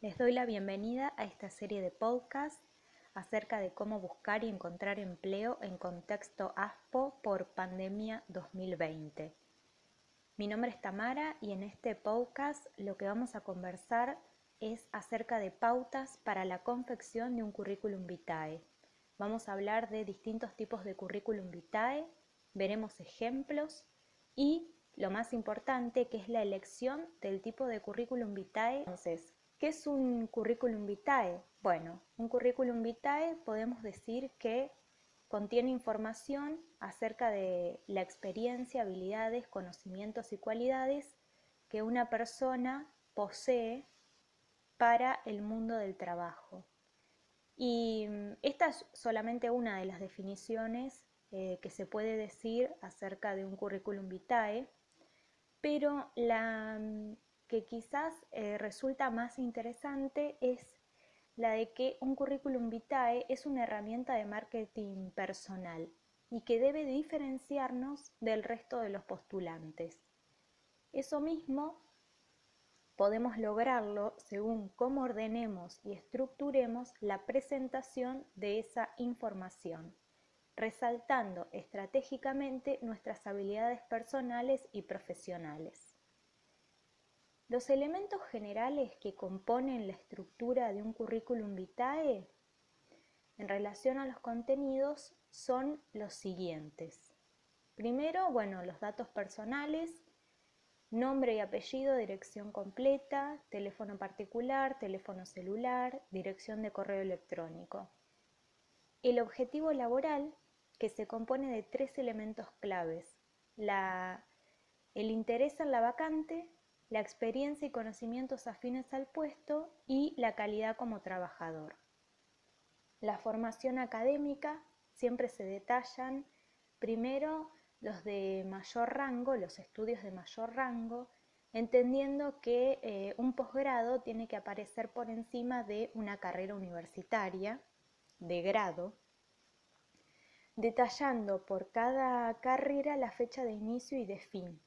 Les doy la bienvenida a esta serie de podcasts acerca de cómo buscar y encontrar empleo en contexto ASPO por pandemia 2020. Mi nombre es Tamara y en este podcast lo que vamos a conversar es acerca de pautas para la confección de un currículum vitae. Vamos a hablar de distintos tipos de currículum vitae, veremos ejemplos y lo más importante que es la elección del tipo de currículum vitae. Entonces, ¿Qué es un currículum vitae? Bueno, un currículum vitae podemos decir que contiene información acerca de la experiencia, habilidades, conocimientos y cualidades que una persona posee para el mundo del trabajo. Y mm, esta es solamente una de las definiciones eh, que se puede decir acerca de un currículum vitae, pero la mm, que quizás eh, resulta más interesante es la de que un currículum vitae es una herramienta de marketing personal y que debe diferenciarnos del resto de los postulantes. Eso mismo podemos lograrlo según cómo ordenemos y estructuremos la presentación de esa información, resaltando estratégicamente nuestras habilidades personales y profesionales. Los elementos generales que componen la estructura de un currículum vitae en relación a los contenidos son los siguientes. Primero, bueno, los datos personales, nombre y apellido, dirección completa, teléfono particular, teléfono celular, dirección de correo electrónico. El objetivo laboral, que se compone de tres elementos claves. el interés en la vacante, la experiencia y conocimientos afines al puesto y la calidad como trabajador. La formación académica siempre se detallan primero los de mayor rango, los estudios de mayor rango, entendiendo que eh, un posgrado tiene que aparecer por encima de una carrera universitaria de grado, detallando por cada carrera la fecha de inicio y de fin,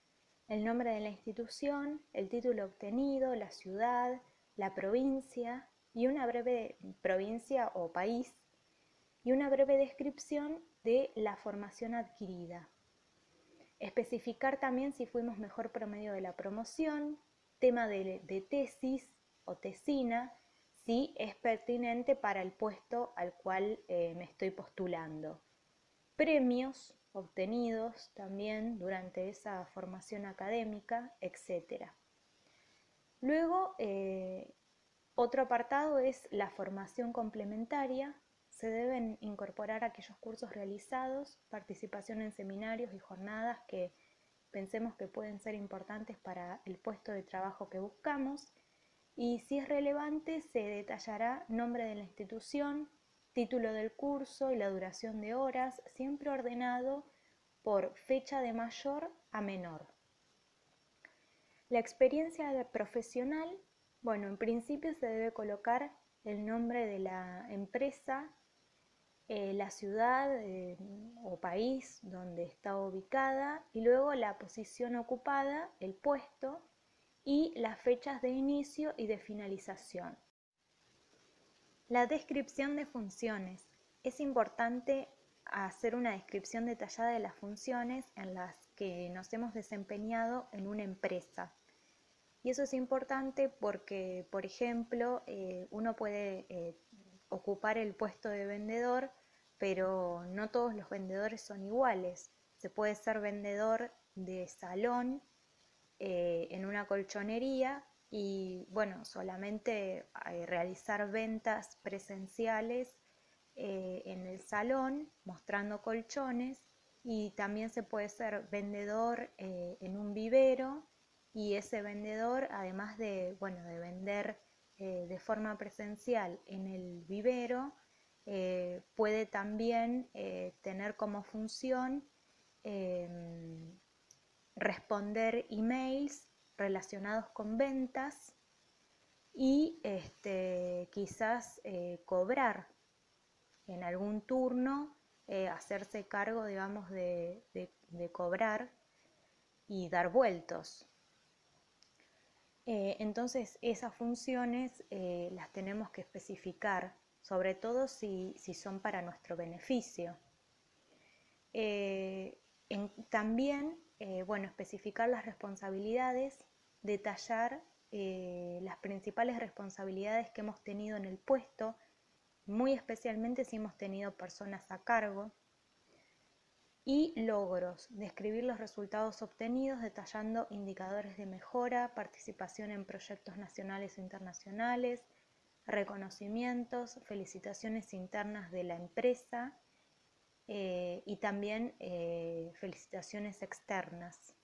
el nombre de la institución, el título obtenido, la ciudad, la provincia y una breve provincia o país y una breve descripción de la formación adquirida. Especificar también si fuimos mejor promedio de la promoción, tema de, tesis o tesina, si es pertinente para el puesto al cual eh, me estoy postulando. Premios, obtenidos también durante esa formación académica, etc. Luego, eh, otro apartado es la formación complementaria. Se deben incorporar aquellos cursos realizados, participación en seminarios y jornadas que pensemos que pueden ser importantes para el puesto de trabajo que buscamos. Y si es relevante, se detallará nombre de la institución, título del curso y la duración de horas, siempre ordenado por fecha de mayor a menor. La experiencia profesional, bueno, en principio se debe colocar el nombre de la empresa, eh, la ciudad eh, o país donde está ubicada y luego la posición ocupada, el puesto y las fechas de inicio y de finalización. La descripción de funciones. Es importante hacer una descripción detallada de las funciones en las que nos hemos desempeñado en una empresa. Y eso es importante porque, por ejemplo, eh, uno puede eh, ocupar el puesto de vendedor, pero no todos los vendedores son iguales. Se puede ser vendedor de salón eh, en una colchonería, y bueno, solamente eh, realizar ventas presenciales eh, en el salón mostrando colchones y también se puede ser vendedor eh, en un vivero y ese vendedor además de, bueno, de vender de forma presencial en el vivero puede también tener como función em, responder emails relacionados con ventas y este, quizás eh, cobrar en algún turno, eh, hacerse cargo, digamos, de, cobrar y dar vueltos. Eh, entonces esas funciones las tenemos que especificar, sobre todo si, son para nuestro beneficio. También, bueno, especificar las responsabilidades, detallar las principales responsabilidades que hemos tenido en el puesto, muy especialmente si hemos tenido personas a cargo, y logros, describir los resultados obtenidos detallando indicadores de mejora, participación en proyectos nacionales e internacionales, reconocimientos, felicitaciones internas de la empresa eh, y también eh, felicitaciones externas.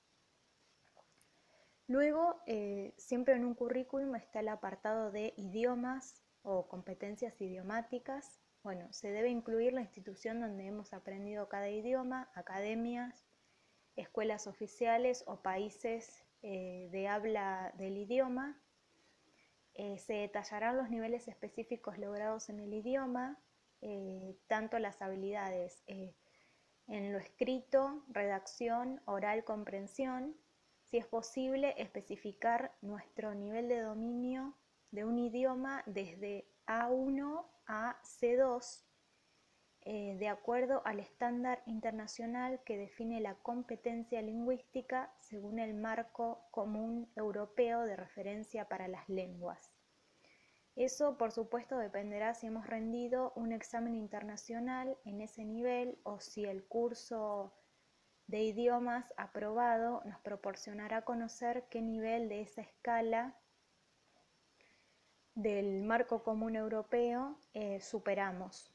Luego, eh, siempre en un currículum está el apartado de idiomas o competencias idiomáticas bueno, se debe incluir la institución donde hemos aprendido cada idioma, academias, escuelas oficiales o países eh, de habla del idioma. Eh, se detallarán los niveles específicos logrados en el idioma, tanto las habilidades en lo escrito, redacción, oral, comprensión. Si es posible, especificar nuestro nivel de dominio de un idioma desde A1 a C2 eh, de acuerdo al estándar internacional que define la competencia lingüística según el marco común europeo de referencia para las lenguas. Eso, por supuesto, dependerá si hemos rendido un examen internacional en ese nivel o si el curso de idiomas aprobado nos proporcionará conocer qué nivel de esa escala del marco común europeo eh, superamos.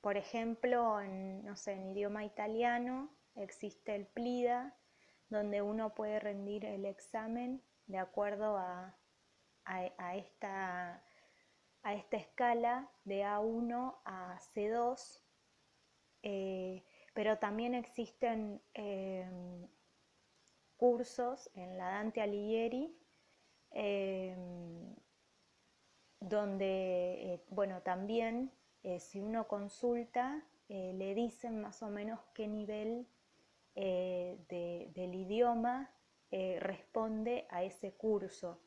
Por ejemplo, en, no sé, en idioma italiano existe el PLIDA, donde uno puede rendir el examen de acuerdo a, esta, a esta, escala de A1 a C2, eh, pero también existen em, cursos en la Dante Alighieri em, donde, eh, bueno, también eh, si uno consulta, eh, le dicen más o menos qué nivel del idioma responde a ese curso.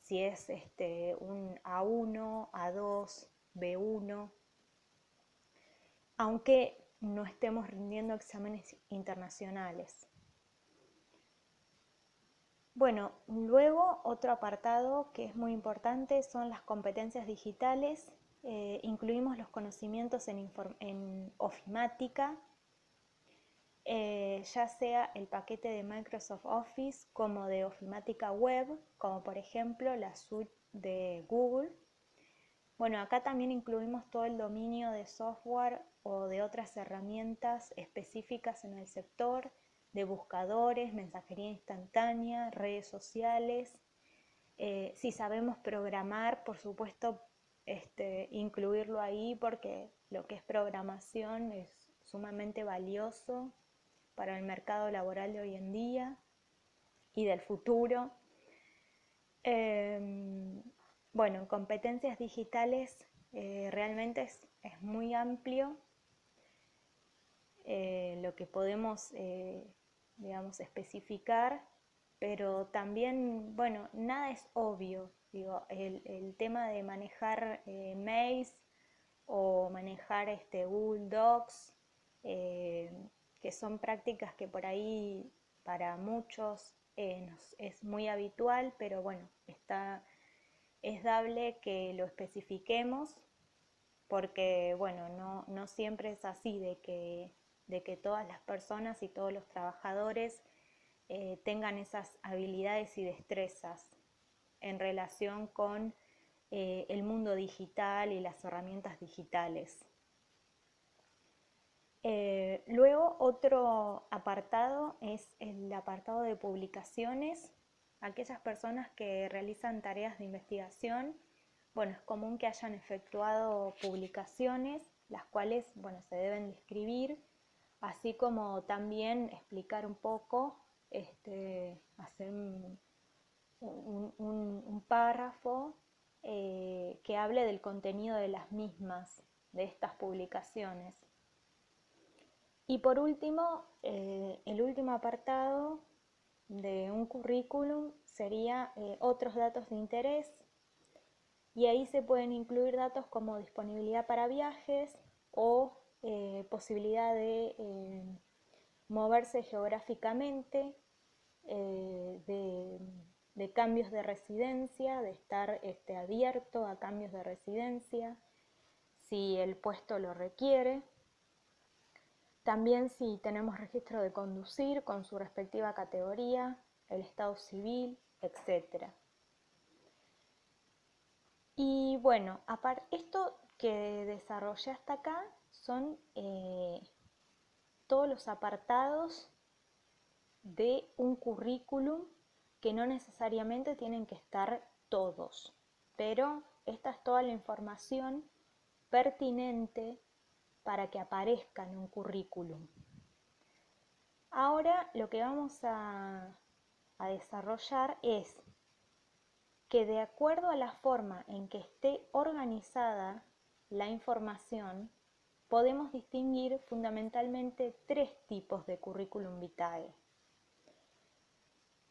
Si es este, un A1, A2, B1, aunque no estemos rindiendo exámenes internacionales. Bueno, luego otro apartado que es muy importante son las competencias digitales. Eh, incluimos los conocimientos en, ofimática, eh, ya sea el paquete de Microsoft Office como de ofimática web, como por ejemplo la suite de Google. Bueno, acá también incluimos todo el dominio de software o de otras herramientas específicas en el sector, de buscadores, mensajería instantánea, redes sociales. Eh, si sabemos programar, por supuesto, este, incluirlo ahí porque lo que es programación es sumamente valioso para el mercado laboral de hoy en día y del futuro. Em, bueno, competencias digitales eh, realmente es, muy amplio eh, lo que podemos digamos, especificar, pero también, bueno, nada es obvio. Digo, el, tema de manejar eh, o manejar este Google Docs, eh, que son prácticas que por ahí para muchos eh, es muy habitual, pero bueno, está, es dable que lo especifiquemos porque, bueno, no, no siempre es así de que de que todas las personas y todos los trabajadores eh, tengan esas habilidades y destrezas en relación con eh, el mundo digital y las herramientas digitales. Eh, luego otro apartado es el apartado de publicaciones. Aquellas personas que realizan tareas de investigación, bueno, es común que hayan efectuado publicaciones, las cuales, bueno, se deben describir así como también explicar un poco, este, hacer un, párrafo eh, que hable del contenido de las mismas, de estas publicaciones. Y por último, eh, el último apartado de un currículum sería eh, otros datos de interés y ahí se pueden incluir datos como disponibilidad para viajes o eh, posibilidad de eh, moverse geográficamente, de, cambios de residencia, de estar este, abierto a cambios de residencia, si el puesto lo requiere. También si tenemos registro de conducir con su respectiva categoría, el estado civil, etc. Y bueno, esto que desarrollé hasta acá son eh, todos los apartados de un currículum que no necesariamente tienen que estar todos, pero esta es toda la información pertinente para que aparezca en un currículum. Ahora lo que vamos a, a desarrollar es que de acuerdo a la forma en que esté organizada la información, podemos distinguir fundamentalmente tres tipos de currículum vitae.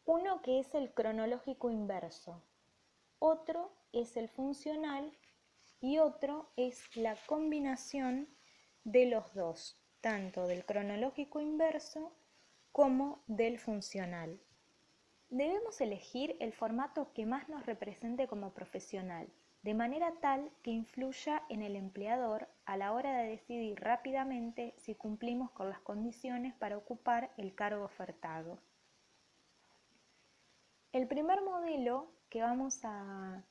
Uno que es el cronológico inverso, otro es el funcional y otro es la combinación de los dos, tanto del cronológico inverso como del funcional. Debemos elegir el formato que más nos represente como profesional, de manera tal que influya en el empleador a la hora de decidir rápidamente si cumplimos con las condiciones para ocupar el cargo ofertado. El primer modelo que vamos a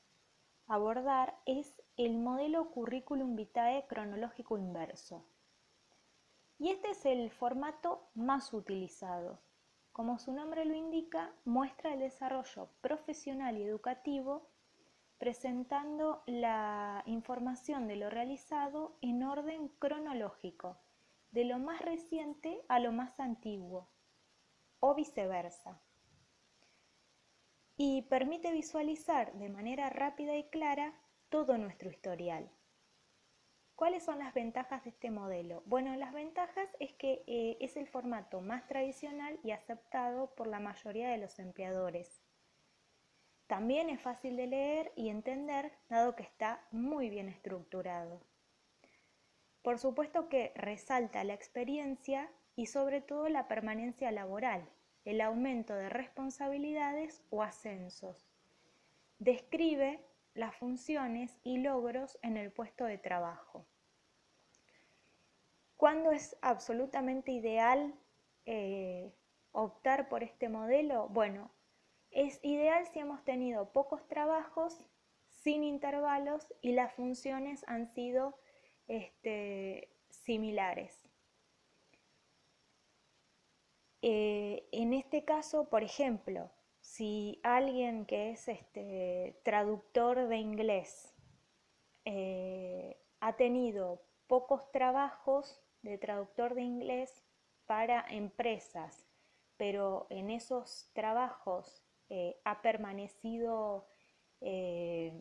abordar es el modelo Curriculum Vitae cronológico inverso. Y este es el formato más utilizado. Como su nombre lo indica, muestra el desarrollo profesional y educativo presentando la información de lo realizado en orden cronológico, de lo más reciente a lo más antiguo, o viceversa. Y permite visualizar de manera rápida y clara todo nuestro historial. ¿Cuáles son las ventajas de este modelo? Bueno, las ventajas es que eh, es el formato más tradicional y aceptado por la mayoría de los empleadores. También es fácil de leer y entender, dado que está muy bien estructurado. Por supuesto que resalta la experiencia y sobre todo la permanencia laboral, el aumento de responsabilidades o ascensos. Describe las funciones y logros en el puesto de trabajo. ¿Cuándo es absolutamente ideal eh, optar por este modelo? Bueno, es ideal si hemos tenido pocos trabajos sin intervalos y las funciones han sido este, similares. Eh, en este caso, por ejemplo, si alguien que es este, traductor de inglés eh, ha tenido pocos trabajos de traductor de inglés para empresas, pero en esos trabajos eh, ha permanecido eh,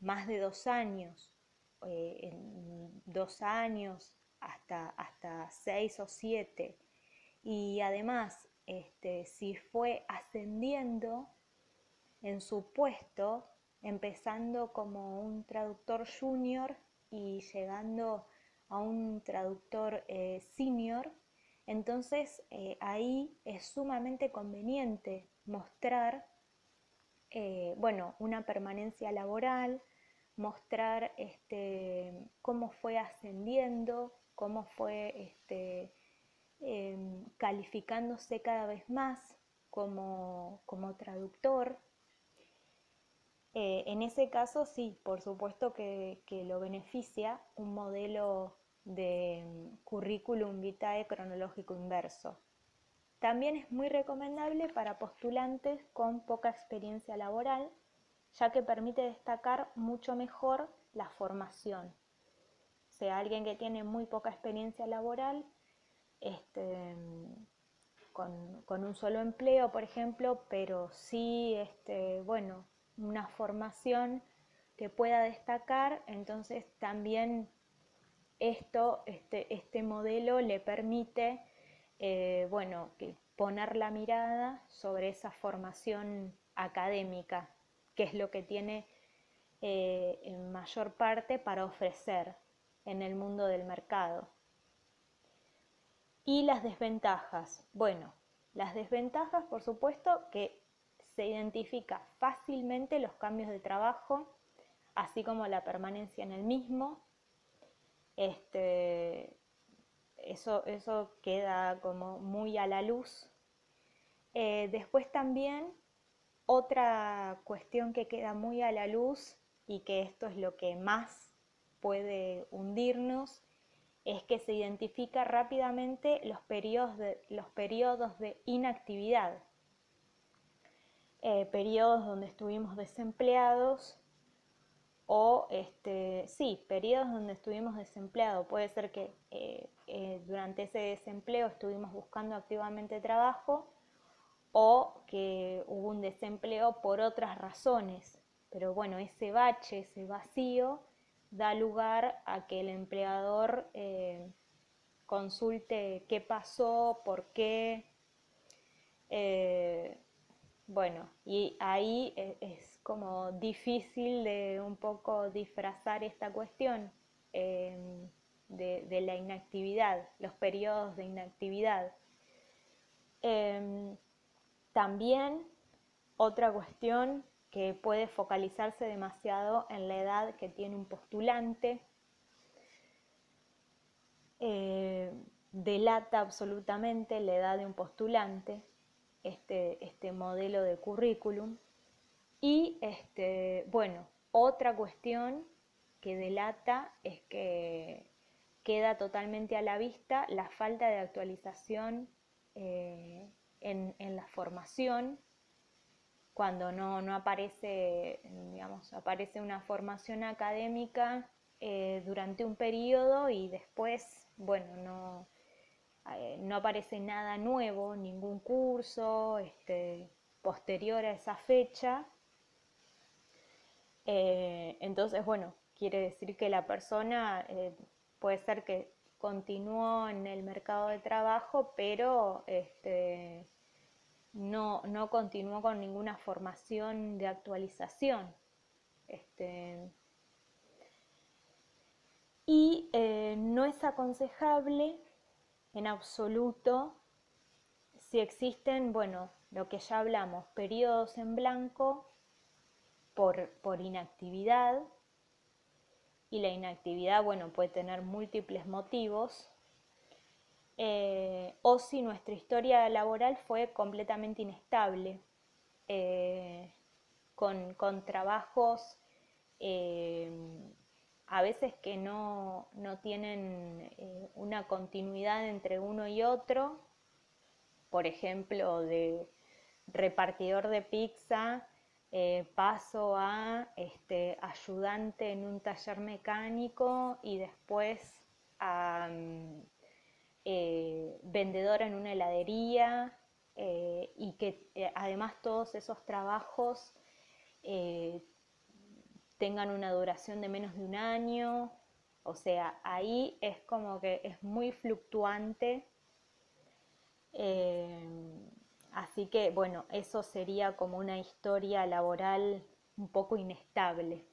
más de dos años, en dos años hasta, hasta seis o siete, y además este, si fue ascendiendo en su puesto, empezando como un traductor junior y llegando a un traductor eh, senior, entonces eh, ahí es sumamente conveniente mostrar eh, bueno, una permanencia laboral, mostrar este, cómo fue ascendiendo, cómo fue este, Em, calificándose cada vez más como, traductor. Eh, en ese caso sí, por supuesto que, lo beneficia un modelo de em, currículum vitae cronológico inverso. También es muy recomendable para postulantes con poca experiencia laboral, ya que permite destacar mucho mejor la formación. O sea, alguien que tiene muy poca experiencia laboral este, con, un solo empleo, por ejemplo, pero sí, este, bueno, una formación que pueda destacar, entonces también esto, este, este modelo le permite, eh, bueno, poner la mirada sobre esa formación académica, que es lo que tiene eh, en mayor parte para ofrecer en el mundo del mercado. Y las desventajas. Bueno, las desventajas, por supuesto, que se identifica fácilmente los cambios de trabajo, así como la permanencia en el mismo. Este, eso, eso queda como muy a la luz. Eh, después también otra cuestión que queda muy a la luz y que esto es lo que más puede hundirnos es que se identifica rápidamente los periodos de, los periodos de inactividad, eh, periodos donde estuvimos desempleados o, este, sí, periodos donde estuvimos desempleados. Puede ser que eh, eh, durante ese desempleo estuvimos buscando activamente trabajo o que hubo un desempleo por otras razones. Pero bueno, ese bache, ese vacío, da lugar a que el empleador eh, consulte qué pasó, por qué. bueno, y ahí es como difícil de un poco disfrazar esta cuestión em, de, la inactividad, los periodos de inactividad. Em, también otra cuestión que puede focalizarse demasiado en la edad que tiene un postulante, eh, delata absolutamente la edad de un postulante, este, este modelo de currículum. Y este, bueno, otra cuestión que delata es que queda totalmente a la vista la falta de actualización eh, en, la formación, cuando no, aparece, digamos, aparece una formación académica eh, durante un periodo y después, bueno, no, eh, no aparece nada nuevo, ningún curso este, posterior a esa fecha eh, entonces, bueno, quiere decir que la persona eh, puede ser que continuó en el mercado de trabajo, pero este, no, continuó con ninguna formación de actualización. Este, y eh, no es aconsejable en absoluto si existen, bueno, lo que ya hablamos, periodos en blanco por, inactividad. Y la inactividad, bueno, puede tener múltiples motivos, eh, o si nuestra historia laboral fue completamente inestable, eh, con, trabajos eh, a veces que no, no tienen una continuidad entre uno y otro, por ejemplo, de repartidor de pizza eh, paso a este, ayudante en un taller mecánico y después a mm, eh, vendedora en una heladería eh, y que además todos esos trabajos tengan una duración de menos de un año. O sea, ahí es como que es muy fluctuante. Así que bueno, eso sería como una historia laboral un poco inestable.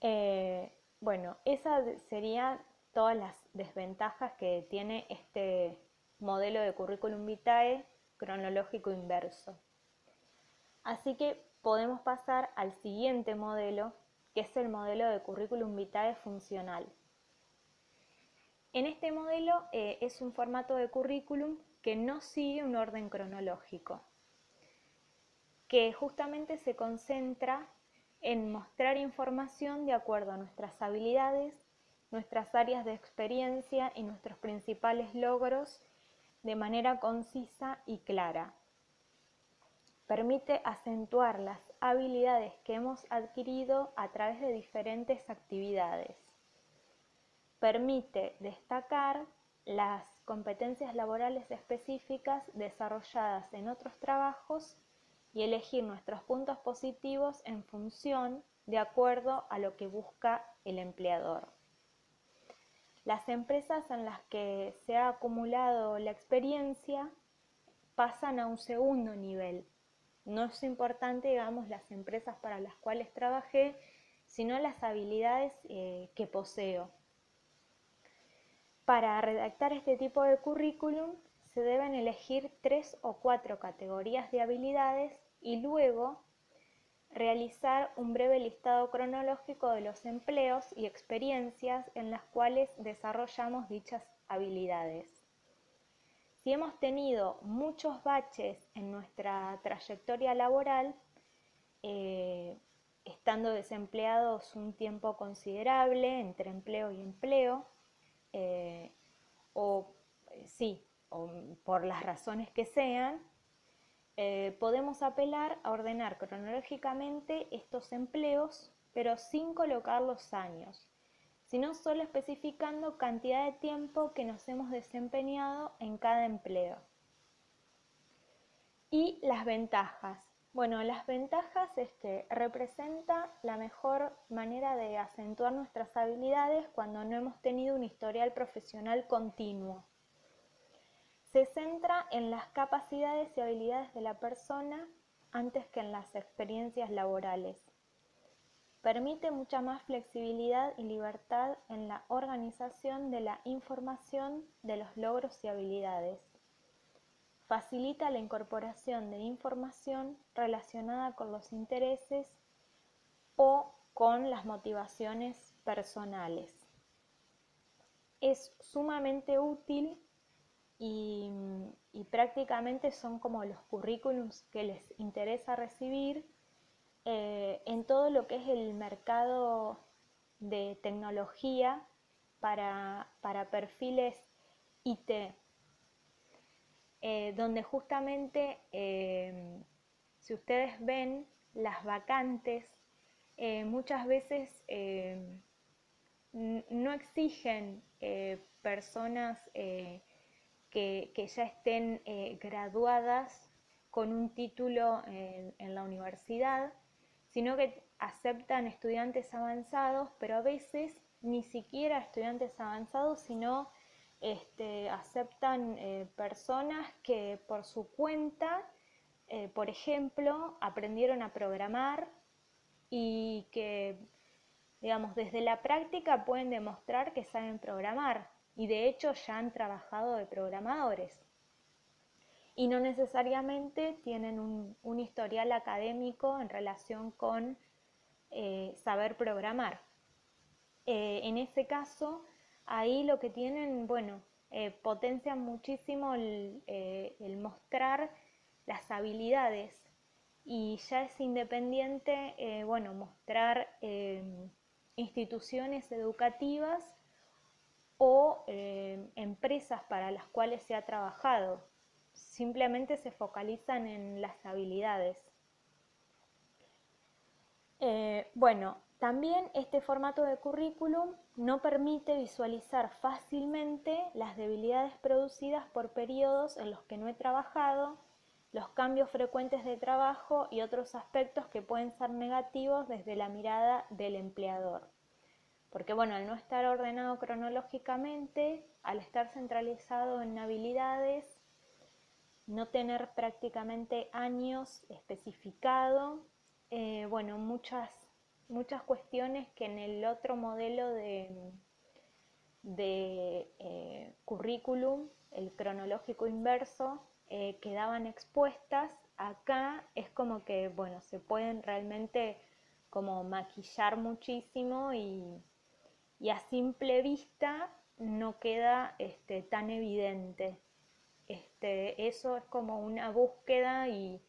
Eh, bueno, esas serían todas las desventajas que tiene este modelo de currículum vitae cronológico inverso. Así que podemos pasar al siguiente modelo, que es el modelo de currículum vitae funcional. En este modelo eh, es un formato de currículum que no sigue un orden cronológico, que justamente se concentra en mostrar información de acuerdo a nuestras habilidades, nuestras áreas de experiencia y nuestros principales logros de manera concisa y clara. Permite acentuar las habilidades que hemos adquirido a través de diferentes actividades. Permite destacar las competencias laborales específicas desarrolladas en otros trabajos y elegir nuestros puntos positivos en función de acuerdo a lo que busca el empleador. Las empresas en las que se ha acumulado la experiencia pasan a un segundo nivel. No es importante, digamos, las empresas para las cuales trabajé, sino las habilidades eh, que poseo. Para redactar este tipo de currículum se deben elegir tres o cuatro categorías de habilidades y luego realizar un breve listado cronológico de los empleos y experiencias en las cuales desarrollamos dichas habilidades. Si hemos tenido muchos baches en nuestra trayectoria laboral, eh, estando desempleados un tiempo considerable entre empleo y empleo, eh, o sí, o por las razones que sean, eh, podemos apelar a ordenar cronológicamente estos empleos, pero sin colocar los años, sino solo especificando cantidad de tiempo que nos hemos desempeñado en cada empleo. Y las ventajas. Bueno, las ventajas es que representa la mejor manera de acentuar nuestras habilidades cuando no hemos tenido un historial profesional continuo se centra en las capacidades y habilidades de la persona antes que en las experiencias laborales. Permite mucha más flexibilidad y libertad en la organización de la información de los logros y habilidades. Facilita la incorporación de información relacionada con los intereses o con las motivaciones personales. Es sumamente útil y, prácticamente son como los currículums que les interesa recibir eh, en todo lo que es el mercado de tecnología para, perfiles IT, eh, donde justamente eh, si ustedes ven las vacantes, muchas veces no exigen personas que, ya estén eh, graduadas con un título en, la universidad, sino que aceptan estudiantes avanzados, pero a veces ni siquiera estudiantes avanzados, sino este, aceptan eh, personas que por su cuenta, eh, por ejemplo, aprendieron a programar y que, digamos, desde la práctica pueden demostrar que saben programar y de hecho ya han trabajado de programadores y no necesariamente tienen un, historial académico en relación con eh, saber programar. En ese caso, ahí lo que tienen, bueno, eh, potencian muchísimo el, el, mostrar las habilidades y ya es independiente, bueno, mostrar instituciones educativas o eh, empresas para las cuales se ha trabajado. Simplemente se focalizan en las habilidades. Eh, bueno, también este formato de currículum no permite visualizar fácilmente las debilidades producidas por periodos en los que no he trabajado, los cambios frecuentes de trabajo y otros aspectos que pueden ser negativos desde la mirada del empleador. Porque bueno, al no estar ordenado cronológicamente, al estar centralizado en habilidades, no tener prácticamente años especificado, eh, bueno, muchas, muchas cuestiones que en el otro modelo de, de eh, currículum, el cronológico inverso, eh, quedaban expuestas. Acá es como que, bueno, se pueden realmente como maquillar muchísimo y, y a simple vista no queda este, tan evidente. Este, eso es como una búsqueda y,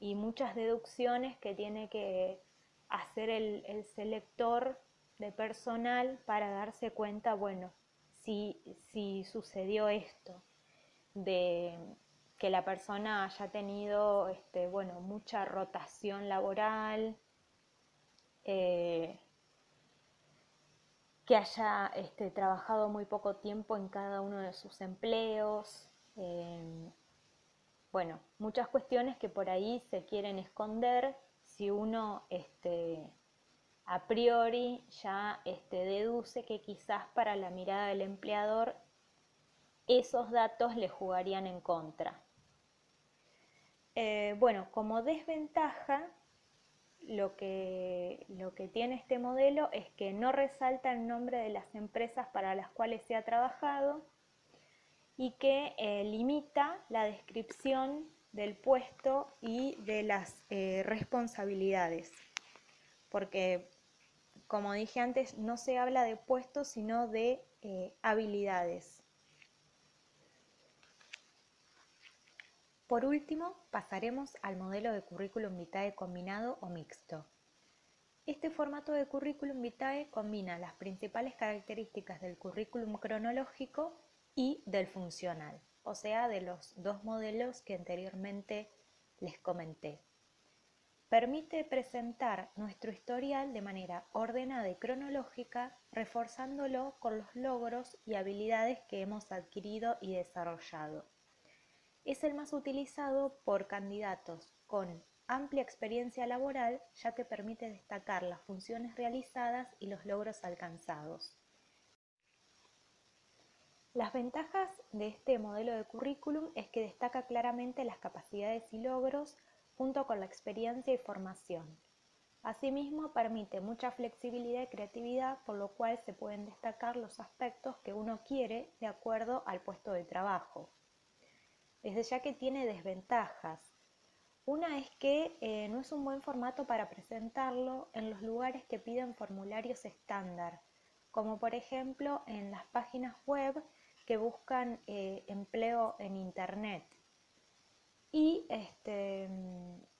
muchas deducciones que tiene que hacer el, selector de personal para darse cuenta, bueno, si, si sucedió esto, de que la persona haya tenido este, bueno, mucha rotación laboral, eh, que haya este, trabajado muy poco tiempo en cada uno de sus empleos. Em, bueno, muchas cuestiones que por ahí se quieren esconder si uno este, a priori ya este, deduce que quizás para la mirada del empleador esos datos le jugarían en contra. Eh, bueno, como desventaja, lo que, lo que tiene este modelo es que no resalta el nombre de las empresas para las cuales se ha trabajado y que eh, limita la descripción del puesto y de las eh, responsabilidades. Porque como dije antes, no se habla de puestos, sino de eh, habilidades. Por último, pasaremos al modelo de currículum vitae combinado o mixto. Este formato de currículum vitae combina las principales características del currículum cronológico y del funcional, o sea, de los dos modelos que anteriormente les comenté. Permite presentar nuestro historial de manera ordenada y cronológica, reforzándolo con los logros y habilidades que hemos adquirido y desarrollado. Es el más utilizado por candidatos con amplia experiencia laboral, ya que permite destacar las funciones realizadas y los logros alcanzados. Las ventajas de este modelo de currículum es que destaca claramente las capacidades y logros junto con la experiencia y formación. Asimismo, permite mucha flexibilidad y creatividad, por lo cual se pueden destacar los aspectos que uno quiere de acuerdo al puesto de trabajo. Desde ya que tiene desventajas. Una es que eh, no es un buen formato para presentarlo en los lugares que piden formularios estándar, como por ejemplo en las páginas web que buscan eh, empleo en Internet. Y este,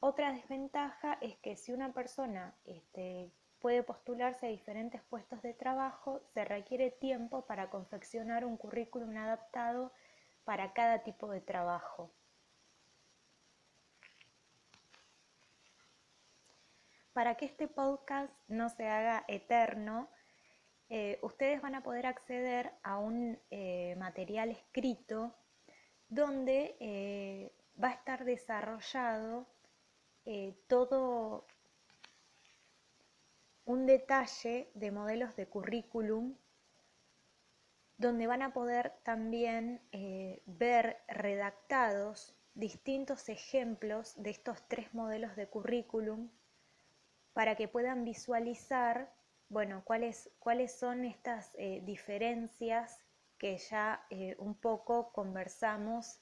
otra desventaja es que si una persona este, puede postularse a diferentes puestos de trabajo, se requiere tiempo para confeccionar un currículum adaptado para cada tipo de trabajo. Para que este podcast no se haga eterno, eh, ustedes van a poder acceder a un eh, material escrito donde eh, va a estar desarrollado todo un detalle de modelos de currículum donde van a poder también ver redactados distintos ejemplos de estos tres modelos de currículum para que puedan visualizar, bueno, cuáles, cuáles son estas eh, diferencias que ya un poco conversamos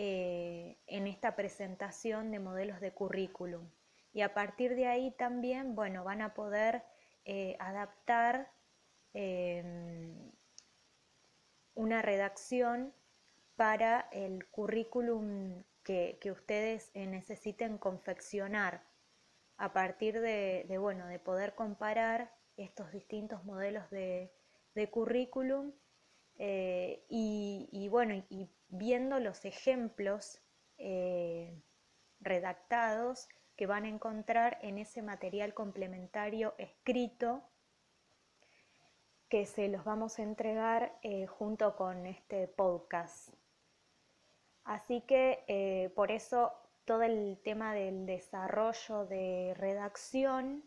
eh, en esta presentación de modelos de currículum. Y a partir de ahí también, bueno, van a poder eh, adaptar em, una redacción para el currículum que, ustedes eh, necesiten confeccionar a partir de, bueno, de poder comparar estos distintos modelos de, currículum y, y, bueno, y viendo los ejemplos eh, redactados que van a encontrar en ese material complementario escrito que se los vamos a entregar eh, junto con este podcast. Así que eh, por eso todo el tema del desarrollo de redacción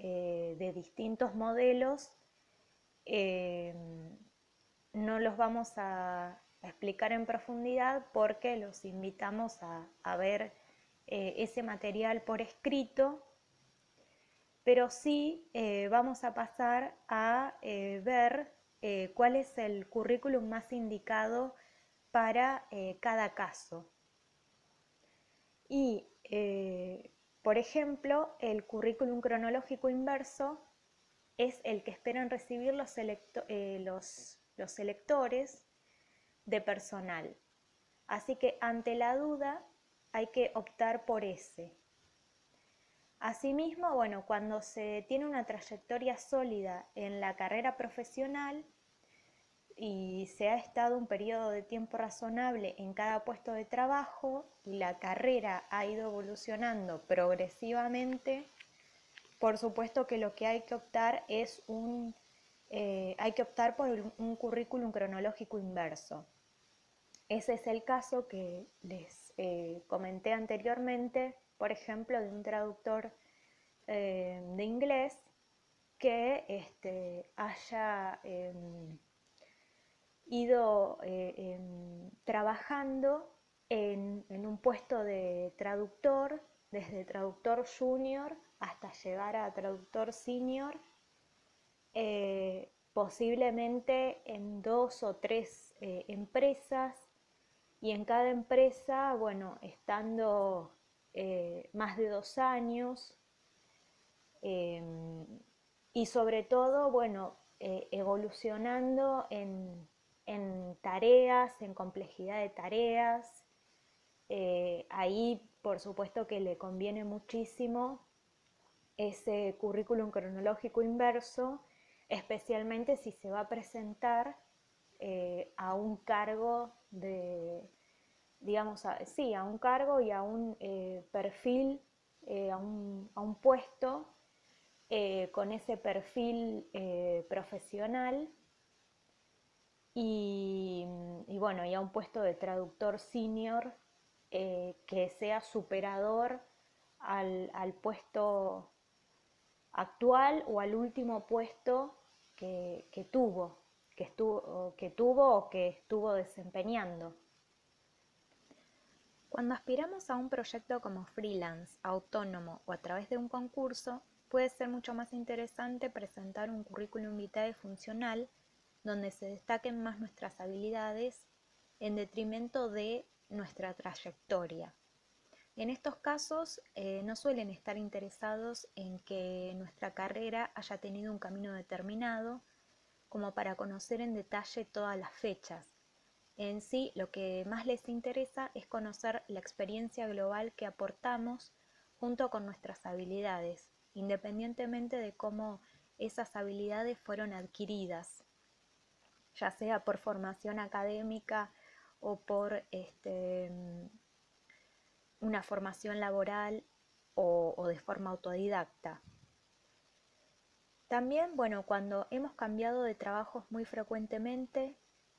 de distintos modelos no los vamos a explicar en profundidad porque los invitamos a, ver eh, ese material por escrito, pero sí eh, vamos a pasar a eh, ver cuál es el currículum más indicado para cada caso. Y, por ejemplo, el currículum cronológico inverso es el que esperan recibir los, los electores de personal. Así que ante la duda hay que optar por ese. Asimismo, bueno, cuando se tiene una trayectoria sólida en la carrera profesional y se ha estado un periodo de tiempo razonable en cada puesto de trabajo y la carrera ha ido evolucionando progresivamente, por supuesto que lo que hay que optar es un, eh, hay que optar por un currículum cronológico inverso. Ese es el caso que les eh, comenté anteriormente, por ejemplo, de un traductor eh, de inglés que este, haya em, ido eh, em, trabajando en, un puesto de traductor, desde traductor junior hasta llegar a traductor senior, eh, posiblemente en dos o tres eh, empresas. Y en cada empresa, bueno, estando más de dos años em, y sobre todo, bueno, evolucionando en, en tareas, en complejidad de tareas. Eh, ahí, por supuesto, que le conviene muchísimo ese currículum cronológico inverso, especialmente si se va a presentar eh, a un cargo de, digamos, sí, a un cargo y a un eh, perfil, a un, a, un, puesto con ese perfil profesional y, bueno, y a un puesto de traductor senior eh, que sea superador al, puesto actual o al último puesto que, tuvo, que que tuvo o que estuvo desempeñando. Cuando aspiramos a un proyecto como freelance, autónomo o a través de un concurso, puede ser mucho más interesante presentar un currículum vitae funcional donde se destaquen más nuestras habilidades en detrimento de nuestra trayectoria. En estos casos eh, no suelen estar interesados en que nuestra carrera haya tenido un camino determinado como para conocer en detalle todas las fechas. En sí, lo que más les interesa es conocer la experiencia global que aportamos junto con nuestras habilidades, independientemente de cómo esas habilidades fueron adquiridas ya sea por formación académica o por este, una formación laboral o, de forma autodidacta. También, bueno, cuando hemos cambiado de trabajos muy frecuentemente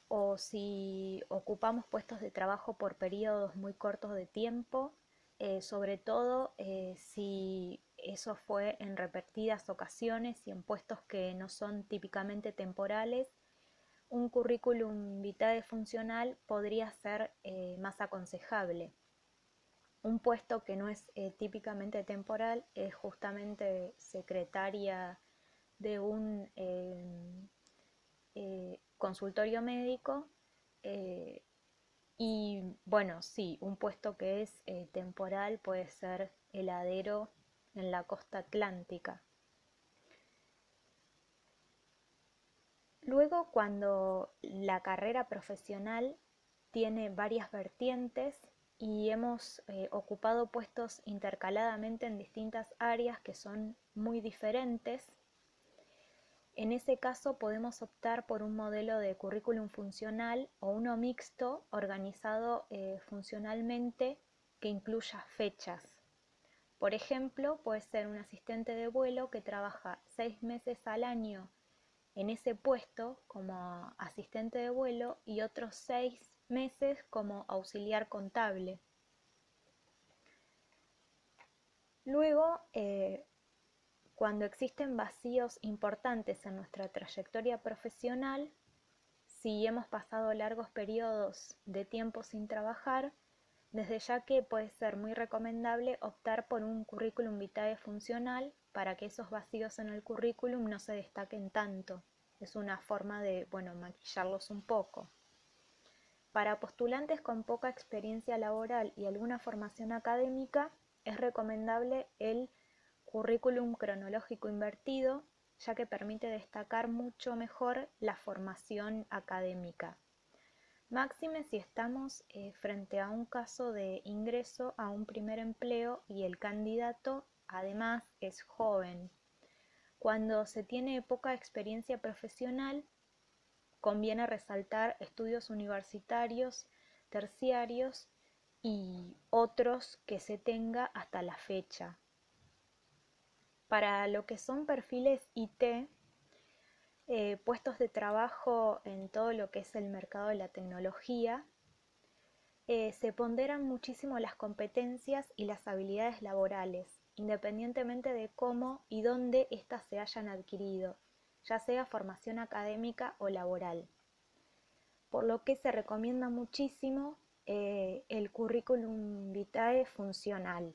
o si ocupamos puestos de trabajo por periodos muy cortos de tiempo, eh, sobre todo eh, si eso fue en repetidas ocasiones y en puestos que no son típicamente temporales, un currículum vitae funcional podría ser eh, más aconsejable. Un puesto que no es eh, típicamente temporal es justamente secretaria de un eh, consultorio médico y bueno, sí, un puesto que es temporal puede ser heladero en la costa atlántica. Luego, cuando la carrera profesional tiene varias vertientes y hemos eh, ocupado puestos intercaladamente en distintas áreas que son muy diferentes, en ese caso podemos optar por un modelo de currículum funcional o uno mixto organizado eh, funcionalmente que incluya fechas. Por ejemplo, puede ser un asistente de vuelo que trabaja seis meses al año en ese puesto como asistente de vuelo y otros seis meses como auxiliar contable. Luego, eh, cuando existen vacíos importantes en nuestra trayectoria profesional, si hemos pasado largos periodos de tiempo sin trabajar, desde ya que puede ser muy recomendable optar por un currículum vitae funcional para que esos vacíos en el currículum no se destaquen tanto. Es una forma de, bueno, maquillarlos un poco. Para postulantes con poca experiencia laboral y alguna formación académica, es recomendable el currículum cronológico invertido, ya que permite destacar mucho mejor la formación académica. Máxime si estamos eh, frente a un caso de ingreso a un primer empleo y el candidato además es joven. Cuando se tiene poca experiencia profesional, conviene resaltar estudios universitarios, terciarios y otros que se tenga hasta la fecha. Para lo que son perfiles IT, eh, puestos de trabajo en todo lo que es el mercado de la tecnología, eh, se ponderan muchísimo las competencias y las habilidades laborales independientemente de cómo y dónde éstas se hayan adquirido, ya sea formación académica o laboral. Por lo que se recomienda muchísimo eh, el currículum vitae funcional.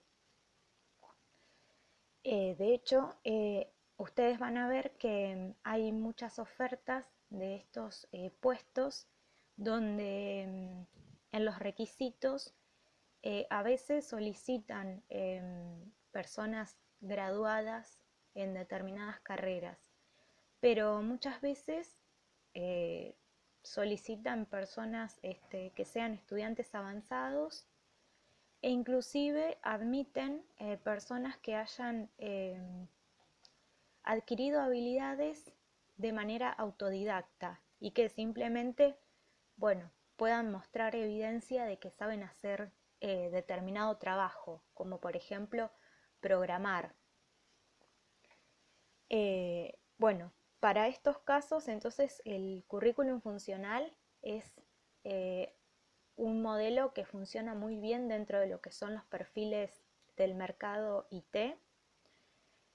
Eh, de hecho, eh, ustedes van a ver que hay muchas ofertas de estos puestos donde mm, en los requisitos a veces solicitan em, personas graduadas en determinadas carreras, pero muchas veces solicitan personas este, que sean estudiantes avanzados e inclusive admiten eh, personas que hayan em, adquirido habilidades de manera autodidacta y que simplemente, bueno, puedan mostrar evidencia de que saben hacer eh, determinado trabajo, como por ejemplo programar. Eh, bueno, para estos casos, entonces, el currículum funcional es eh, un modelo que funciona muy bien dentro de lo que son los perfiles del mercado IT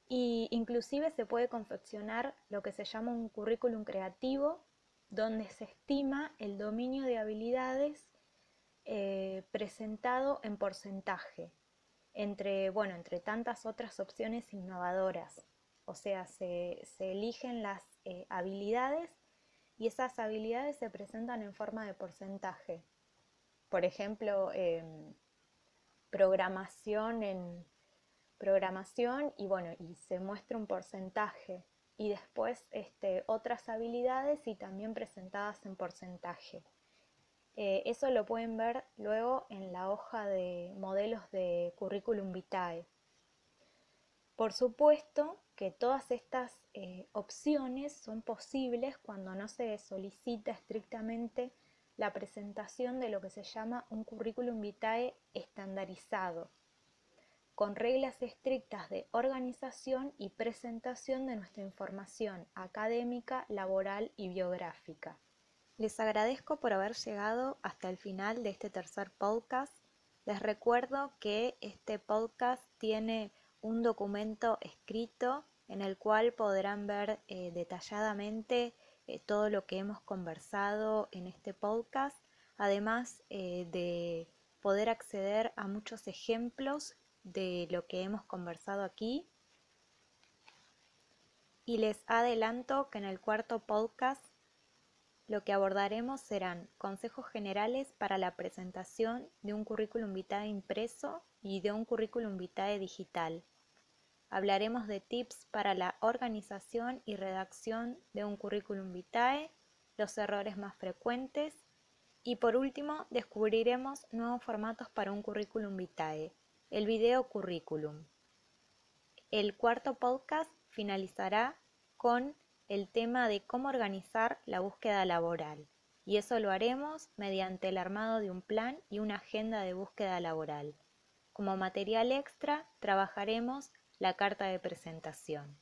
y inclusive se puede confeccionar lo que se llama un currículum creativo donde se estima el dominio de habilidades eh, presentado en porcentaje entre, bueno, entre tantas otras opciones innovadoras. O sea, se, eligen las eh, habilidades y esas habilidades se presentan en forma de porcentaje. Por ejemplo, em, programación en programación y bueno, y se muestra un porcentaje y después este, otras habilidades y también presentadas en porcentaje. Eh, eso lo pueden ver luego en la hoja de modelos de currículum vitae. Por supuesto que todas estas eh, opciones son posibles cuando no se solicita estrictamente la presentación de lo que se llama un currículum vitae estandarizado, con reglas estrictas de organización y presentación de nuestra información académica, laboral y biográfica. Les agradezco por haber llegado hasta el final de este tercer podcast. Les recuerdo que este podcast tiene un documento escrito en el cual podrán ver eh, detalladamente eh, todo lo que hemos conversado en este podcast, además eh, de poder acceder a muchos ejemplos de lo que hemos conversado aquí. Y les adelanto que en el cuarto podcast lo que abordaremos serán consejos generales para la presentación de un currículum vitae impreso y de un currículum vitae digital. Hablaremos de tips para la organización y redacción de un currículum vitae, los errores más frecuentes y por último descubriremos nuevos formatos para un currículum vitae, el video currículum. El cuarto podcast finalizará con el tema de cómo organizar la búsqueda laboral y eso lo haremos mediante el armado de un plan y una agenda de búsqueda laboral. Como material extra trabajaremos la carta de presentación.